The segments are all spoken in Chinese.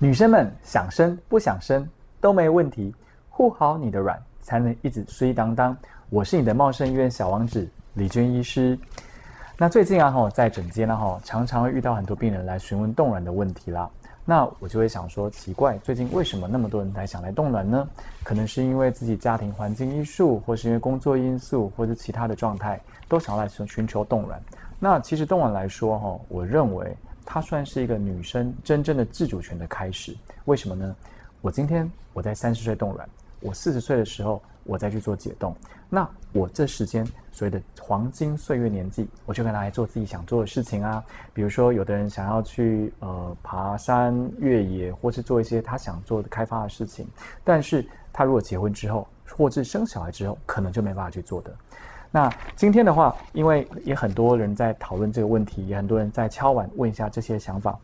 女生们想生不想生都没问题，护好你的卵才能一直衰当当。我是你的茂盛医院小王子李娟医师。那最近啊哈，在诊间呢哈，常常会遇到很多病人来询问冻卵的问题啦。那我就会想说，奇怪，最近为什么那么多人来想来冻卵呢？可能是因为自己家庭环境因素，或是因为工作因素，或者其他的状态，都想要来寻寻求冻卵。那其实冻卵来说哈，我认为。它算是一个女生真正的自主权的开始，为什么呢？我今天我在三十岁冻卵，我四十岁的时候我再去做解冻，那我这时间所谓的黄金岁月年纪，我就可以拿来做自己想做的事情啊。比如说，有的人想要去呃爬山越野，或是做一些他想做的开发的事情，但是他如果结婚之后，或是生小孩之后，可能就没办法去做的。那今天的话，因为也很多人在讨论这个问题，也很多人在敲碗问一下这些想法，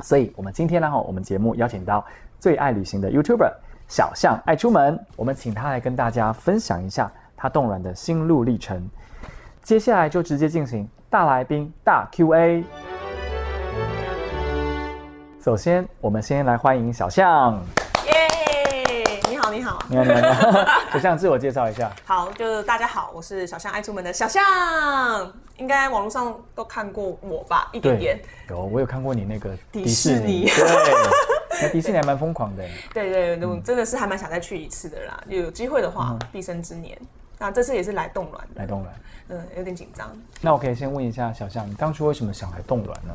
所以我们今天呢，我们节目邀请到最爱旅行的 YouTuber 小象爱出门，我们请他来跟大家分享一下他冻卵的心路历程。接下来就直接进行大来宾大 Q&A。首先，我们先来欢迎小象。你好，你好，你好，小象 自我介绍一下。好，就是大家好，我是小象爱出门的小象，应该网络上都看过我吧？一点点。有，我有看过你那个迪士尼。对，那迪士尼还蛮疯狂的。对对，我真的是还蛮想再去一次的啦。有机会的话，毕生之年。那这次也是来冻卵的来冻卵。嗯，有点紧张。那我可以先问一下小象，你当初为什么想来冻卵呢？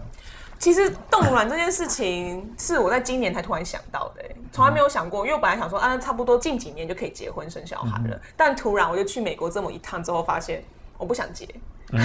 其实冻卵这件事情是我在今年才突然想到的，从来没有想过。因为我本来想说，啊，差不多近几年就可以结婚生小孩了，但突然我就去美国这么一趟之后，发现我不想结。为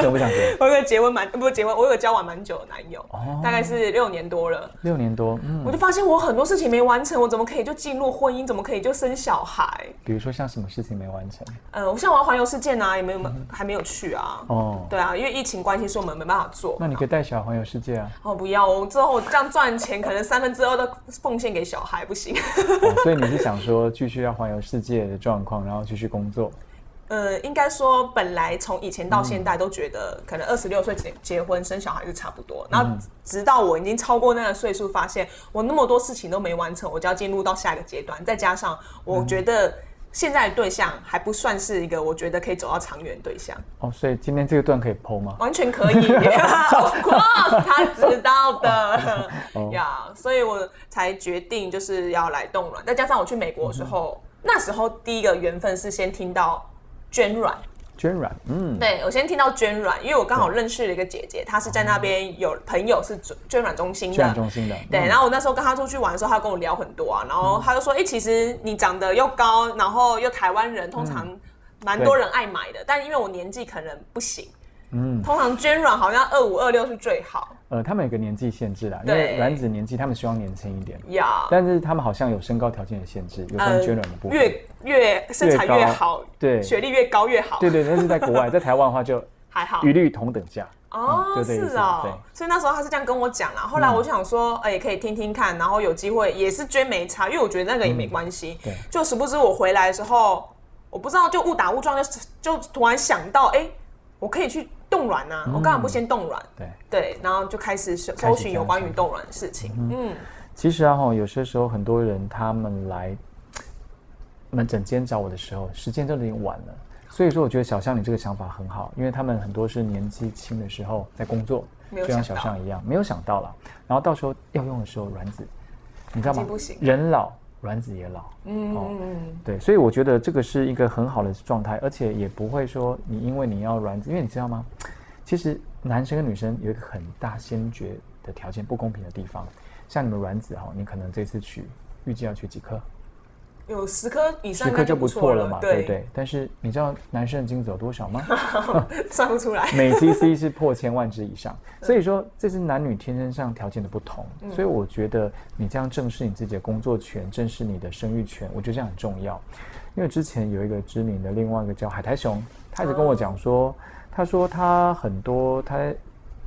什么不想结？我有个结婚蛮不是结婚，我有个交往蛮久的男友，大概是六年多了。六年多，嗯，我就发现我很多事情没完成，我怎么可以就进入婚姻？怎么可以就生小孩？比如说像什么事情没完成？呃，我像我要环游世界啊，也没有还没有去啊。哦，对啊，因为疫情关系，所以我们没办法做。那你可以带小孩环游世界啊。哦，不要，我之后这样赚钱，可能三分之二都奉献给小孩，不行。所以你是想说继续要环游世界的状况，然后继续工作？呃，应该说，本来从以前到现在都觉得，可能二十六岁结结婚生小孩是差不多。然后直到我已经超过那个岁数，发现我那么多事情都没完成，我就要进入到下一个阶段。再加上我觉得现在的对象还不算是一个我觉得可以走到长远对象。哦，所以今天这个段可以剖吗？完全可以，Of course，他知道的呀。所以我才决定就是要来冻卵。再加上我去美国的时候，那时候第一个缘分是先听到。捐卵，捐卵，嗯，对我先听到捐卵，因为我刚好认识了一个姐姐，她是在那边有朋友是捐卵中心的，捐卵中心的，对。然后我那时候跟她出去玩的时候，她跟我聊很多啊，然后她就说，哎，其实你长得又高，然后又台湾人，通常蛮多人爱买的，但因为我年纪可能不行。嗯，通常捐卵好像二五二六是最好。呃，他们有个年纪限制啦，因为卵子年纪他们希望年轻一点。呀，但是他们好像有身高条件的限制，有关捐卵的部分。越越身材越好，对，学历越高越好。对对，但是在国外，在台湾的话就还好，一律同等价。哦，是哦，所以那时候他是这样跟我讲啦。后来我就想说，哎，可以听听看，然后有机会也是捐没差，因为我觉得那个也没关系。对。就殊不知我回来的时候，我不知道就误打误撞就就突然想到，哎，我可以去。冻卵啊？我干嘛不先冻卵？对对，然后就开始搜搜寻有关于冻卵的事情。嗯，其实啊哈，有些时候很多人他们来门诊间找我的时候，时间都有点晚了。所以说，我觉得小象你这个想法很好，因为他们很多是年纪轻的时候在工作，就像小象一样，没有想到了。然后到时候要用的时候，卵子，你知道吗？人老。卵子也老，嗯嗯嗯，对，所以我觉得这个是一个很好的状态，而且也不会说你因为你要卵子，因为你知道吗？其实男生跟女生有一个很大先决的条件不公平的地方，像你们卵子哈，你可能这次取预计要取几颗？有十颗以上，十颗就不错了嘛，对不对？但是你知道男生的精子有多少吗？算不出来。每 cc 是破千万只以上，所以说这是男女天生上条件的不同。所以我觉得你这样正视你自己的工作权，正视你的生育权，我觉得这样很重要。因为之前有一个知名的另外一个叫海苔熊，他一直跟我讲说，他说他很多他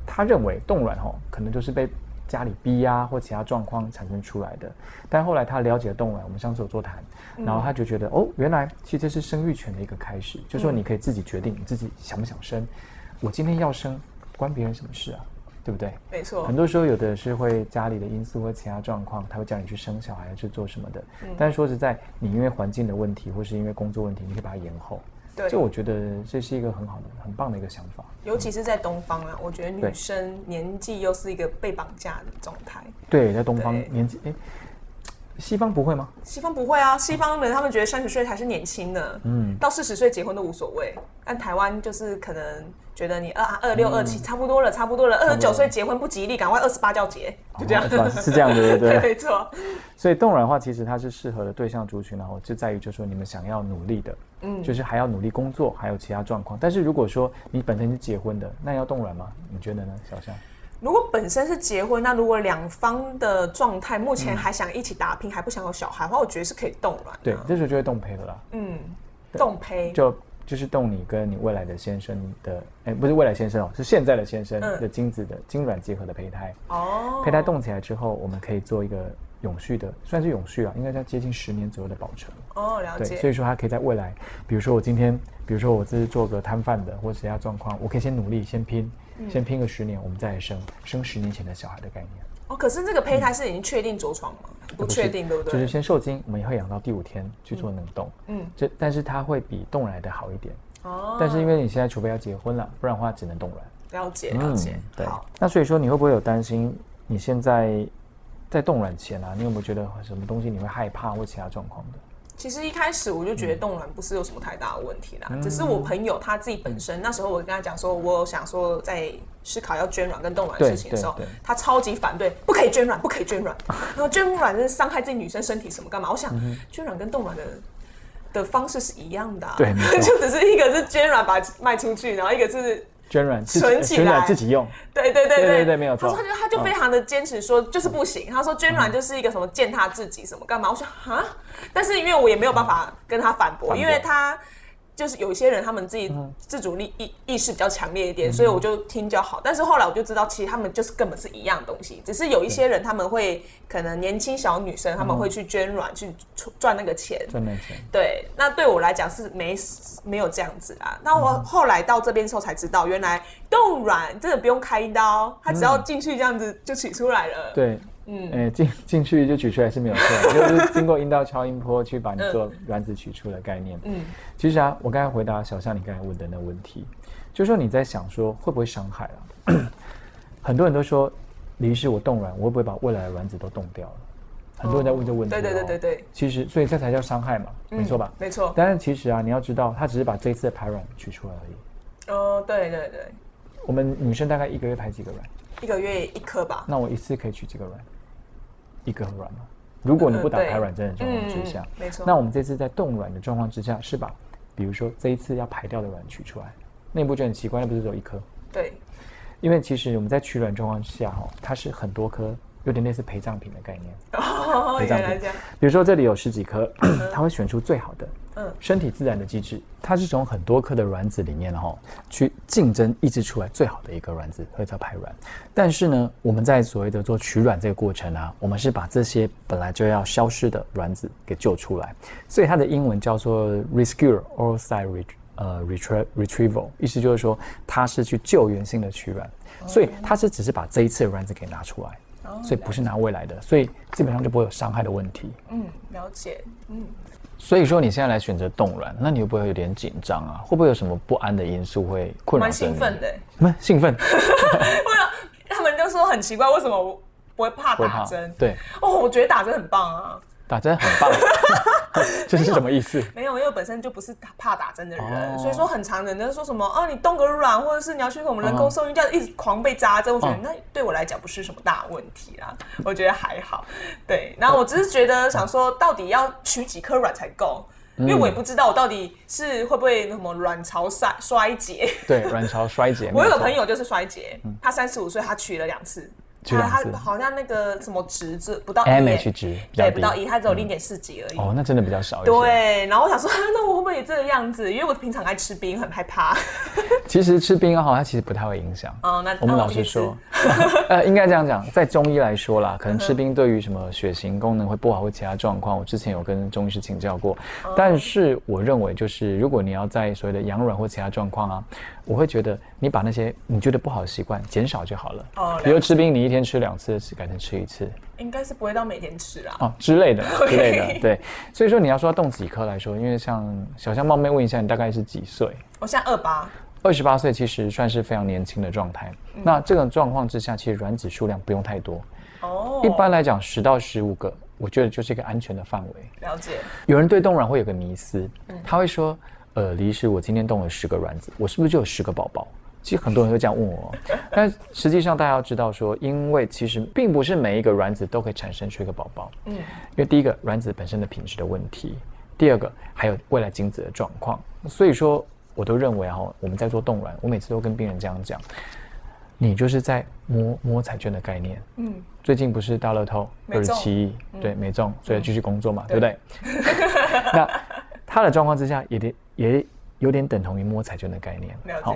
他认为冻卵哦，可能就是被。家里逼呀，或其他状况产生出来的，但后来他了解了动物，我们上次有座谈，然后他就觉得哦，原来其实这是生育权的一个开始，就说你可以自己决定你自己想不想生，我今天要生，关别人什么事啊？对不对？没错。很多时候有的是会家里的因素或其他状况，他会叫你去生小孩去做什么的。但是说实在，你因为环境的问题或是因为工作问题，你可以把它延后。对。就我觉得这是一个很好的、很棒的一个想法。尤其是在东方啊，我觉得女生年纪又是一个被绑架的状态。对，在东方年纪，哎。西方不会吗？西方不会啊，西方人他们觉得三十岁才是年轻的，嗯，到四十岁结婚都无所谓。但台湾就是可能觉得你二二六二七差不多了，差不多了，二十九岁结婚不吉利，赶快二十八叫结，就这样，是这样的，对 对？没错。所以动软的话，其实它是适合的对象族群，然后就在于就是说你们想要努力的，嗯，就是还要努力工作，还有其他状况。但是如果说你本身是结婚的，那要动软吗？你觉得呢，小象？如果本身是结婚，那如果两方的状态目前还想一起打拼，还不想有小孩的话，我觉得是可以冻卵。对，这时候就会冻胚了啦。嗯，冻胚就就是冻你跟你未来的先生的，哎，不是未来先生哦，是现在的先生的精子的精卵结合的胚胎。哦，胚胎冻起来之后，我们可以做一个永续的，算是永续啊，应该在接近十年左右的保存。哦，了解。所以说它可以在未来，比如说我今天，比如说我这是做个摊贩的，或者其他状况，我可以先努力，先拼。先拼个十年，我们再来生生十年前的小孩的概念。哦，可是这个胚胎是已经确定着床吗？不确定，对不对？就是先受精，我们也会养到第五天去做冷冻。嗯，这但是它会比冻来的好一点。哦。但是因为你现在除非要结婚了，不然的话只能冻卵。了解，了解。对。那所以说，你会不会有担心？你现在在冻卵前啊，你有没有觉得什么东西你会害怕或其他状况的？其实一开始我就觉得冻卵不是有什么太大的问题啦，只是我朋友他自己本身那时候我跟他讲说，我想说在思考要捐卵跟冻卵的事情的时候，他超级反对，不可以捐卵，不可以捐卵。然后捐卵是伤害自己女生身体什么干嘛？我想捐卵跟冻卵的的方式是一样的，对，就只是一个是捐卵把卖出去，然后一个是。捐卵存起来自己用，对对对对对，没有错。他说他就他就非常的坚持说就是不行。他说捐卵就是一个什么践踏自己什么干嘛？我说啊，但是因为我也没有办法跟他反驳，因为他。就是有一些人，他们自己自主力意意识比较强烈一点，所以我就听就好。但是后来我就知道，其实他们就是根本是一样东西，只是有一些人他们会可能年轻小女生他们会去捐卵去赚那个钱，赚那钱。对，那对我来讲是没没有这样子啊。那我后来到这边之后才知道，原来冻卵真的不用开刀，它只要进去这样子就取出来了。对。嗯，哎，进 进去就取出来是没有错，就是 经过阴道超音波去把你做卵子取出的概念。嗯，其实啊，我刚才回答小象你刚才问的那问题，就是说你在想说会不会伤害啊？很多人都说，李医师，我冻卵，我会不会把未来的卵子都冻掉了？很多人在问这个问题。对对对对对。其实，所以这才叫伤害嘛，没错吧？没错。但是其实啊，你要知道，他只是把这一次的排卵取出来而已。哦，对对对。我们女生大概一个月排几个卵？一个月一颗吧。那我一次可以取几个卵？一个软嘛，如果你不打排卵针的状况之下，没错。那我们这次在冻卵的状况之下，是把，比如说这一次要排掉的卵取出来，那不就很奇怪？那不是只有一颗？对。因为其实我们在取卵状况之下，哈，它是很多颗。有点类似陪葬品的概念，陪葬品。比如说这里有十几颗，它会选出最好的。嗯，身体自然的机制，它是从很多颗的卵子里面，然后去竞争抑制出来最好的一个卵子，会叫排卵。但是呢，我们在所谓的做取卵这个过程啊，我们是把这些本来就要消失的卵子给救出来，所以它的英文叫做 rescue oocyte 呃 retrieval，意思就是说它是去救援性的取卵，所以它是只是把这一次的卵子给拿出来。所以不是拿未来的，所以基本上就不会有伤害的问题。嗯，了解。嗯，所以说你现在来选择冻卵，那你会不会有点紧张啊？会不会有什么不安的因素会困扰蛮兴奋的。蛮兴奋。他们就说很奇怪，为什么不会怕打针？对。哦，我觉得打针很棒啊。打针很棒，这是什么意思？没有，因为本身就不是怕打针的人，所以说很常人家说什么啊，你冻个卵，或者是你要去我们人工受孕，这样一直狂被扎针，我觉得那对我来讲不是什么大问题啦，我觉得还好。对，然后我只是觉得想说，到底要取几颗卵才够？因为我也不知道我到底是会不会什么卵巢衰衰竭。对，卵巢衰竭。我有个朋友就是衰竭，他三十五岁，他取了两次。它好像那个什么值子不到 MH 值，对，不到一，它只有零点四几而已。哦，那真的比较少。对，然后我想说，那我会不会也这个样子？因为我平常爱吃冰，很害怕。其实吃冰哈，它其实不太会影响。哦，那我们老实说，呃，应该这样讲，在中医来说啦，可能吃冰对于什么血型功能会不好或其他状况，我之前有跟中医师请教过。但是我认为，就是如果你要在所谓的养卵或其他状况啊。我会觉得你把那些你觉得不好的习惯减少就好了。哦，比如吃冰，你一天吃两次，改成吃一次，应该是不会到每天吃啊。哦，之类的 之类的，对。所以说你要说动几颗来说，因为像小香冒昧问一下，你大概是几岁？我现在二八，二十八岁，其实算是非常年轻的状态。那这种状况之下，其实卵子数量不用太多。哦，一般来讲十到十五个，我觉得就是一个安全的范围。了解。有人对冻卵会有个迷思，他会说。呃，李师，我今天动了十个卵子，我是不是就有十个宝宝？其实很多人都这样问我，但实际上大家要知道说，因为其实并不是每一个卵子都可以产生出一个宝宝。嗯，因为第一个卵子本身的品质的问题，第二个还有未来精子的状况，所以说我都认为哈，我们在做冻卵，我每次都跟病人这样讲，你就是在摸摸彩券的概念。嗯，最近不是大乐透二十七亿，对，没中，所以继续工作嘛，对不对？那他的状况之下也得。也有点等同于摸彩券的概念。好，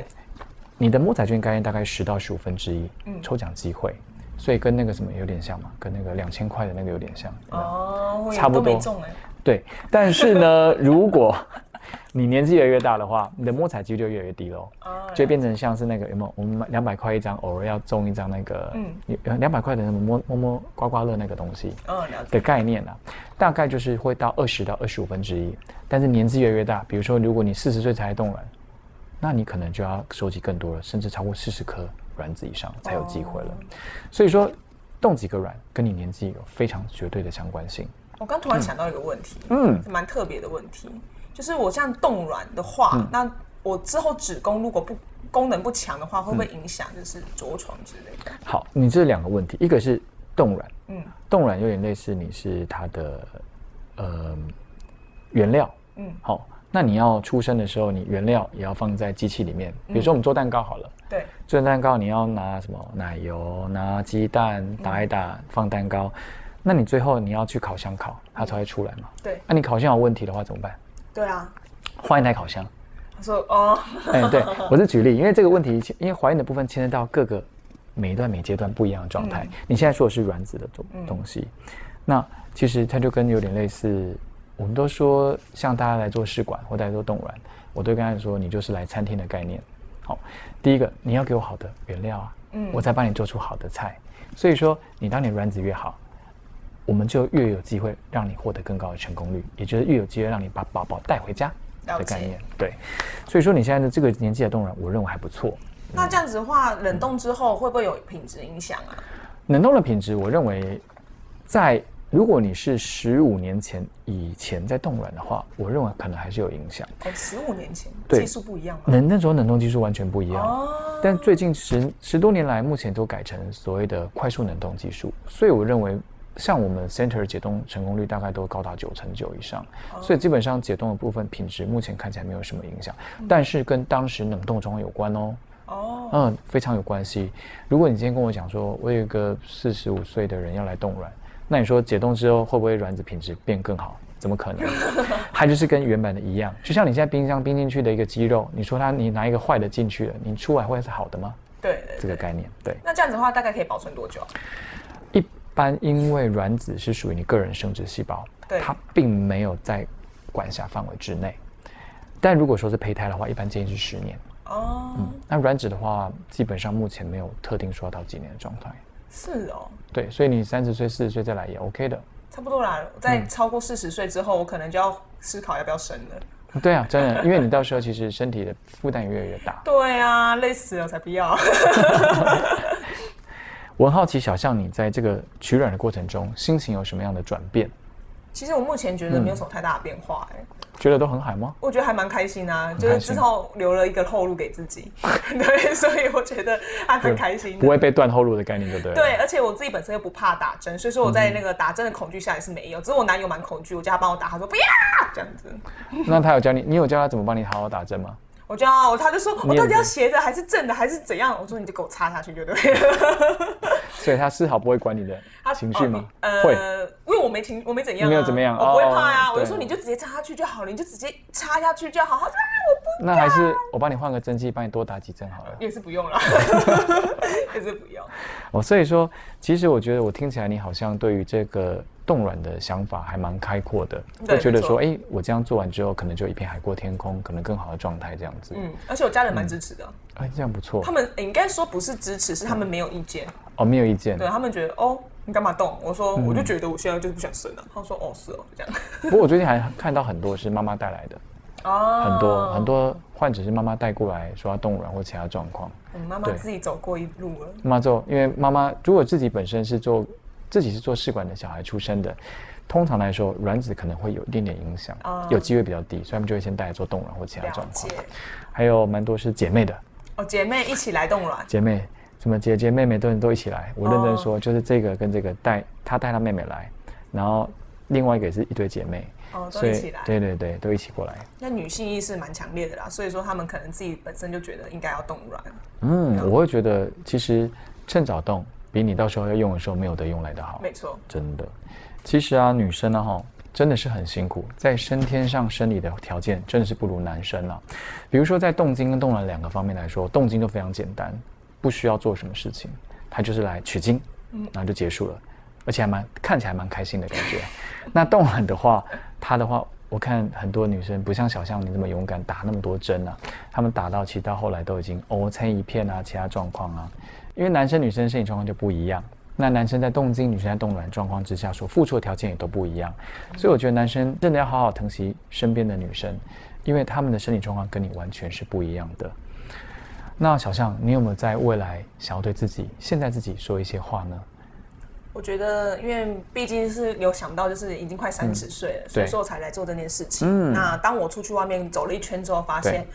你的摸彩券概念大概十到十五分之一，抽奖机会，所以跟那个什么有点像嘛，跟那个两千块的那个有点像。哦，差不多。对，但是呢，如果你年纪越来越大的话，你的摸彩几率就越来越低喽，就变成像是那个有没有？我们买两百块一张，偶尔要中一张那个，嗯，两百块的摸摸摸刮刮乐那个东西，嗯，的概念啊，大概就是会到二十到二十五分之一。但是年纪越来越大，比如说如果你四十岁才动卵，那你可能就要收集更多了，甚至超过四十颗卵子以上才有机会了。所以说，冻几个卵跟你年纪有非常绝对的相关性。我刚突然想到一个问题，嗯，蛮特别的问题，就是我这样冻卵的话，那我之后子宫如果不功能不强的话，会不会影响就是着床之类的？好，你这两个问题，一个是冻卵，嗯，冻卵有点类似你是它的呃原料。嗯，好，那你要出生的时候，你原料也要放在机器里面。比如说我们做蛋糕好了，对，做蛋糕你要拿什么奶油、拿鸡蛋打一打放蛋糕，那你最后你要去烤箱烤，它才会出来嘛。对，那你烤箱有问题的话怎么办？对啊，换一台烤箱。他说哦，哎，对我是举例，因为这个问题，因为怀孕的部分牵涉到各个每一段每阶段不一样的状态。你现在说的是卵子的东东西，那其实它就跟有点类似。我们都说，像大家来做试管或大家做冻卵，我都跟他说，你就是来餐厅的概念。好，第一个你要给我好的原料啊，嗯，我再帮你做出好的菜。所以说，你当你卵子越好，我们就越有机会让你获得更高的成功率，也就是越有机会让你把宝宝带回家的概念。对，所以说你现在的这个年纪的冻卵，我认为还不错。那这样子的话，冷冻之后会不会有品质影响啊？冷冻的品质，我认为在。如果你是十五年前以前在冻卵的话，我认为可能还是有影响。哦，十五年前技术不一样冷那时候冷冻技术完全不一样。哦。但最近十十多年来，目前都改成所谓的快速冷冻技术，所以我认为像我们 center 解冻成功率大概都高达九成九以上。哦。所以基本上解冻的部分品质目前看起来没有什么影响，但是跟当时冷冻状况有关哦。哦。嗯，非常有关系。如果你今天跟我讲说，我有一个四十五岁的人要来冻卵。那你说解冻之后会不会卵子品质变更好？怎么可能？它就是跟原本的一样，就像你现在冰箱冰进去的一个鸡肉，你说它你拿一个坏的进去了，你出来会是好的吗？对，这个概念对。那这样子的话，大概可以保存多久？一般因为卵子是属于你个人生殖细胞，它并没有在管辖范围之内。但如果说是胚胎的话，一般建议是十年。哦。嗯，那卵子的话，基本上目前没有特定说到几年的状态。是哦，对，所以你三十岁、四十岁再来也 OK 的，差不多啦。在超过四十岁之后，我可能就要思考要不要生了。对啊，真的，因为你到时候其实身体的负担也越来越大。对啊，累死了才不要。我很好奇，小象，你在这个取卵的过程中，心情有什么样的转变？其实我目前觉得没有什么太大的变化，哎。觉得都很好吗？我觉得还蛮开心啊，就是至少留了一个后路给自己。对，所以我觉得还蛮开心，不会被断后路的概念，对不对？对，而且我自己本身又不怕打针，所以说我在那个打针的恐惧下也是没有。只是我男友蛮恐惧，我叫他帮我打，他说不要这样子。那他有教你？你有教他怎么帮你好好打针吗？我就要，他就说，我到底要斜着还是正的还是怎样？我说你就给我插下去就对了。所以他丝毫不会管你的情绪吗？会，因为我没情，我没怎样，没有怎么样，我不会怕呀。我就说你就直接插下去就好了，你就直接插下去就好。他说我不，那还是我帮你换个针剂，帮你多打几针好了。也是不用了，也是不用。哦，所以说，其实我觉得我听起来你好像对于这个。冻卵的想法还蛮开阔的，会觉得说，哎，我这样做完之后，可能就一片海阔天空，可能更好的状态这样子。嗯，而且我家人蛮支持的。哎，这样不错。他们应该说不是支持，是他们没有意见。哦，没有意见。对他们觉得，哦，你干嘛动？我说，我就觉得我现在就是不想生了。他说，哦，是哦，这样。不过我最近还看到很多是妈妈带来的，哦，很多很多患者是妈妈带过来说要冻卵或其他状况。嗯，妈妈自己走过一路了。妈妈做，因为妈妈如果自己本身是做自己是做试管的小孩出生的。通常来说，卵子可能会有一点点影响，有机会比较低，所以他们就会先带来做冻卵或其他状况。还有蛮多是姐妹的哦，姐妹一起来冻卵。姐妹什么姐姐妹妹都都一起来。我认真说，就是这个跟这个带他带他妹妹来，然后另外一个也是一堆姐妹哦，都一起来。对对对，都一起过来。那女性意识蛮强烈的啦，所以说他们可能自己本身就觉得应该要冻卵。嗯，我会觉得其实趁早冻，比你到时候要用的时候没有得用来的好。没错，真的。其实啊，女生呢，哈，真的是很辛苦，在先天上生理的条件真的是不如男生啊。比如说在动经跟动卵两个方面来说，动经都非常简单，不需要做什么事情，它就是来取经，嗯，然后就结束了，而且还蛮看起来蛮开心的感觉。那动卵的话，它的话，我看很多女生不像小象你那么勇敢打那么多针啊，他们打到其实到后来都已经哦成一片啊，其他状况啊，因为男生女生身体状况就不一样。那男生在动经，女生在动卵状况之下，所付出的条件也都不一样，所以我觉得男生真的要好好疼惜身边的女生，因为他们的身体状况跟你完全是不一样的。那小象，你有没有在未来想要对自己现在自己说一些话呢？我觉得，因为毕竟是有想到，就是已经快三十岁了，所以说才来做这件事情。那当我出去外面走了一圈之后，发现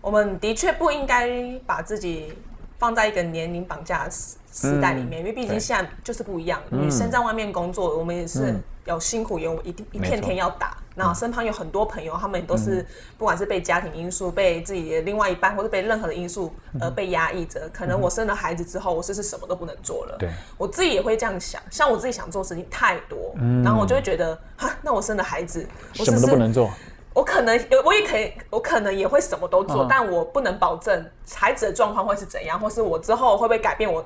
我们的确不应该把自己。放在一个年龄绑架时时代里面，因为毕竟现在就是不一样。女生在外面工作，我们也是有辛苦，有一一片天要打。然后身旁有很多朋友，他们也都是不管是被家庭因素、被自己的另外一半，或者被任何的因素而被压抑着。可能我生了孩子之后，我是是什么都不能做了。对，我自己也会这样想。像我自己想做事情太多，然后我就会觉得，哈，那我生了孩子，我什么都不能做。我可能，我也可以，我可能也会什么都做，但我不能保证孩子的状况会是怎样，或是我之后会不会改变我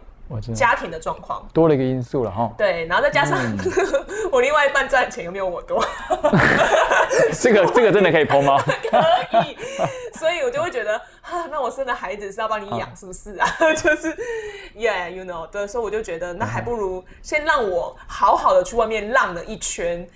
家庭的状况。多了一个因素了哈。对，然后再加上 我另外一半赚钱有没有我多？这个这个真的可以剖吗？可以，所以我就会觉得，啊，那我生的孩子是要帮你养，是不是啊？就是，Yeah，you know，对，所以我就觉得，那还不如先让我好好的去外面浪了一圈。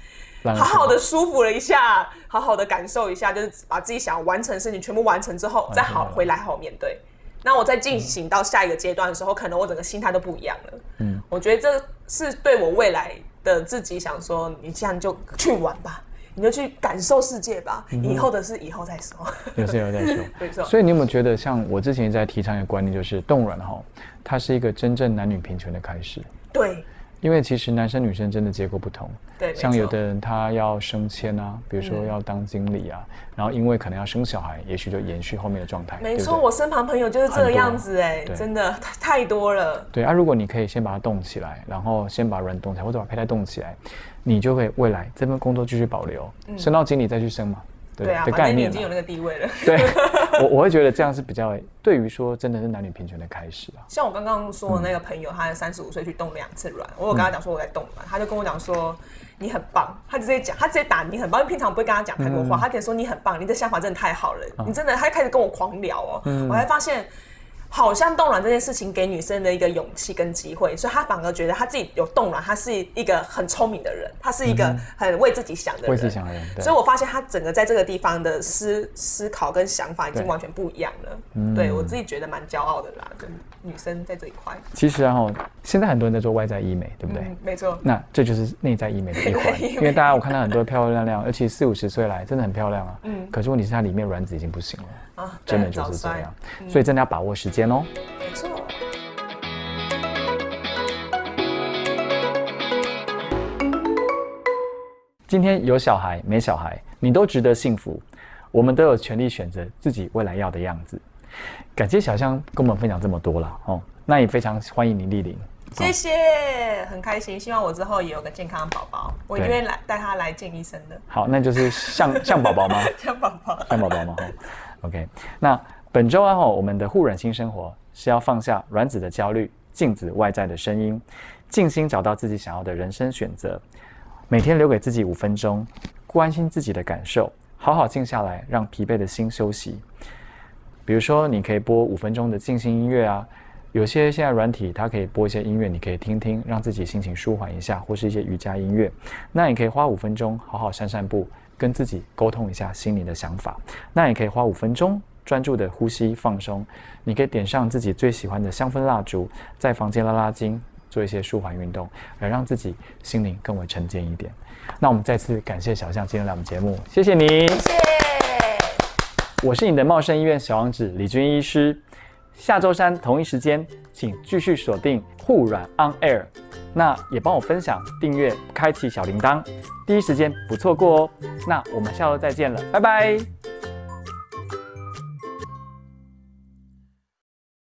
好好的舒服了一下，好好的感受一下，就是把自己想要完成的事情全部完成之后，再好回来好好面对。那我在进行到下一个阶段的时候，可能我整个心态都不一样了。嗯，我觉得这是对我未来的自己想说，你这样就去玩吧，你就去感受世界吧。以后的事以后再说，有事以后再说。没错。所以你有没有觉得，像我之前在提倡一个观念，就是冻卵哈，它是一个真正男女平权的开始。对。因为其实男生女生真的结构不同，对，像有的人他要升迁啊，比如说要当经理啊，然后因为可能要生小孩，也许就延续后面的状态。没错，我身旁朋友就是这个样子哎，真的太太多了。对啊，如果你可以先把它动起来，然后先把人动起来，或者把胚胎动起来，你就会未来这份工作继续保留，升到经理再去升嘛。对啊，反正你已经有那个地位了。对，我我会觉得这样是比较对于说真的是男女平权的开始啊。像我刚刚说的那个朋友，他三十五岁去动两次卵，我有跟他讲说我在动卵，他就跟我讲说你很棒，他直接讲，他直接打你很棒，因为平常不会跟他讲太多话，他可以说你很棒，你的想法真的太好了，你真的，他就开始跟我狂聊哦，我还发现。好像冻卵这件事情给女生的一个勇气跟机会，所以她反而觉得她自己有冻卵，她是一个很聪明的人，她是一个很为自己想的人。为自己想的人。所以我发现她整个在这个地方的思思考跟想法已经完全不一样了。对我自己觉得蛮骄傲的啦，跟女生在这一块。其实然后现在很多人在做外在医美，对不对？没错。那这就是内在医美的一环，因为大家我看到很多漂漂亮亮，而且四五十岁来真的很漂亮啊。嗯。可是问题是它里面卵子已经不行了。啊，真的就是这样，所以真的要把握时间哦。没错。今天有小孩没小孩，你都值得幸福。我们都有权利选择自己未来要的样子。感谢小香跟我们分享这么多了哦，那也非常欢迎你莅临。谢谢，很开心。希望我之后也有个健康的宝宝，我一定会来带他来见医生的。好，那就是像像宝宝吗？像宝宝，像宝宝吗？OK。那本周啊，我们的护软新生活是要放下卵子的焦虑，静止外在的声音，静心找到自己想要的人生选择。每天留给自己五分钟，关心自己的感受，好好静下来，让疲惫的心休息。比如说，你可以播五分钟的静心音乐啊。有些现在软体，它可以播一些音乐，你可以听听，让自己心情舒缓一下，或是一些瑜伽音乐。那你可以花五分钟好好散散步，跟自己沟通一下心里的想法。那也可以花五分钟专注的呼吸放松。你可以点上自己最喜欢的香氛蜡烛，在房间拉拉筋，做一些舒缓运动，来让自己心灵更为沉淀一点。那我们再次感谢小象今天来我们节目，谢谢你。谢谢。我是你的茂盛医院小王子李军医师。下周三同一时间，请继续锁定护软 On Air，那也帮我分享、订阅、开启小铃铛，第一时间不错过哦。那我们下周再见了，拜拜。